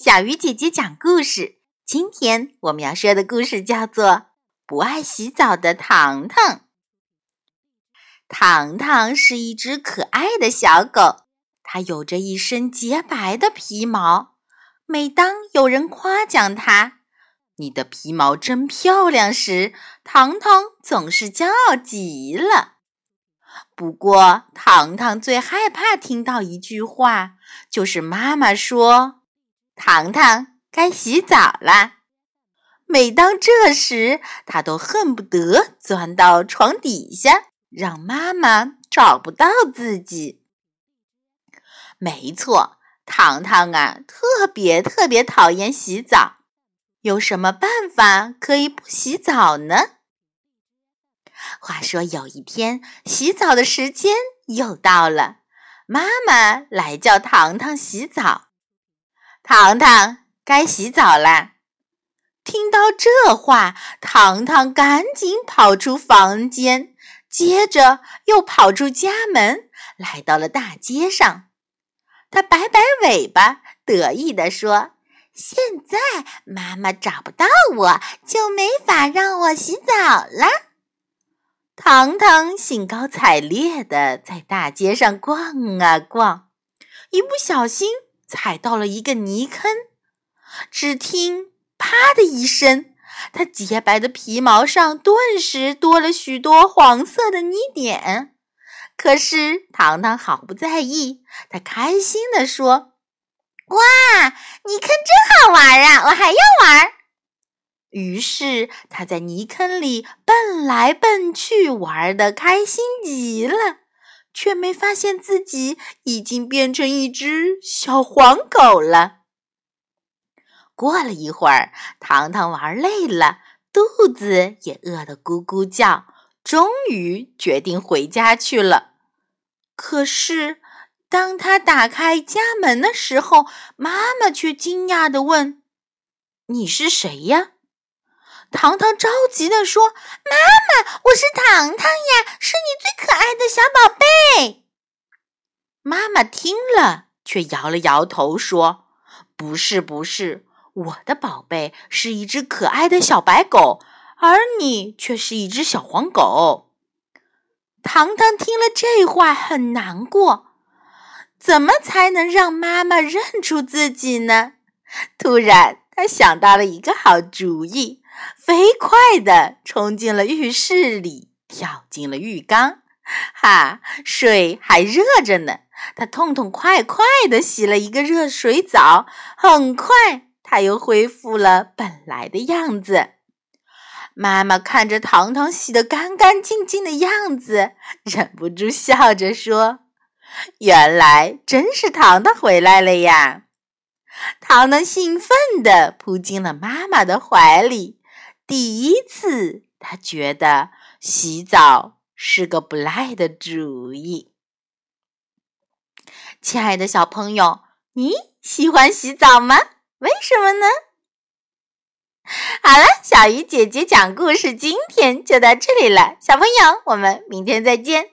小鱼姐姐讲故事。今天我们要说的故事叫做《不爱洗澡的糖糖》。糖糖是一只可爱的小狗，它有着一身洁白的皮毛。每当有人夸奖它“你的皮毛真漂亮”时，糖糖总是骄傲极了。不过，糖糖最害怕听到一句话，就是妈妈说。糖糖该洗澡了。每当这时，他都恨不得钻到床底下，让妈妈找不到自己。没错，糖糖啊，特别特别讨厌洗澡。有什么办法可以不洗澡呢？话说有一天，洗澡的时间又到了，妈妈来叫糖糖洗澡。糖糖该洗澡啦！听到这话，糖糖赶紧跑出房间，接着又跑出家门，来到了大街上。他摆摆尾巴，得意地说：“现在妈妈找不到我，就没法让我洗澡了。”糖糖兴高采烈地在大街上逛啊逛，一不小心。踩到了一个泥坑，只听“啪”的一声，它洁白的皮毛上顿时多了许多黄色的泥点。可是糖糖毫不在意，他开心地说：“哇，泥坑真好玩啊，我还要玩。”于是他在泥坑里蹦来蹦去，玩的开心极了。却没发现自己已经变成一只小黄狗了。过了一会儿，糖糖玩累了，肚子也饿得咕咕叫，终于决定回家去了。可是，当他打开家门的时候，妈妈却惊讶地问：“你是谁呀？”糖糖着急地说：“妈妈，我是糖糖呀，是你最可爱的小宝贝。”妈妈听了，却摇了摇头说：“不是，不是，我的宝贝是一只可爱的小白狗，而你却是一只小黄狗。”糖糖听了这话，很难过，怎么才能让妈妈认出自己呢？突然，他想到了一个好主意。飞快地冲进了浴室里，跳进了浴缸。哈，水还热着呢。他痛痛快快地洗了一个热水澡，很快他又恢复了本来的样子。妈妈看着糖糖洗得干干净净的样子，忍不住笑着说：“原来真是糖糖回来了呀！”糖糖兴奋地扑进了妈妈的怀里。第一次，他觉得洗澡是个不赖的主意。亲爱的小朋友，你喜欢洗澡吗？为什么呢？好了，小鱼姐姐讲故事，今天就到这里了。小朋友，我们明天再见。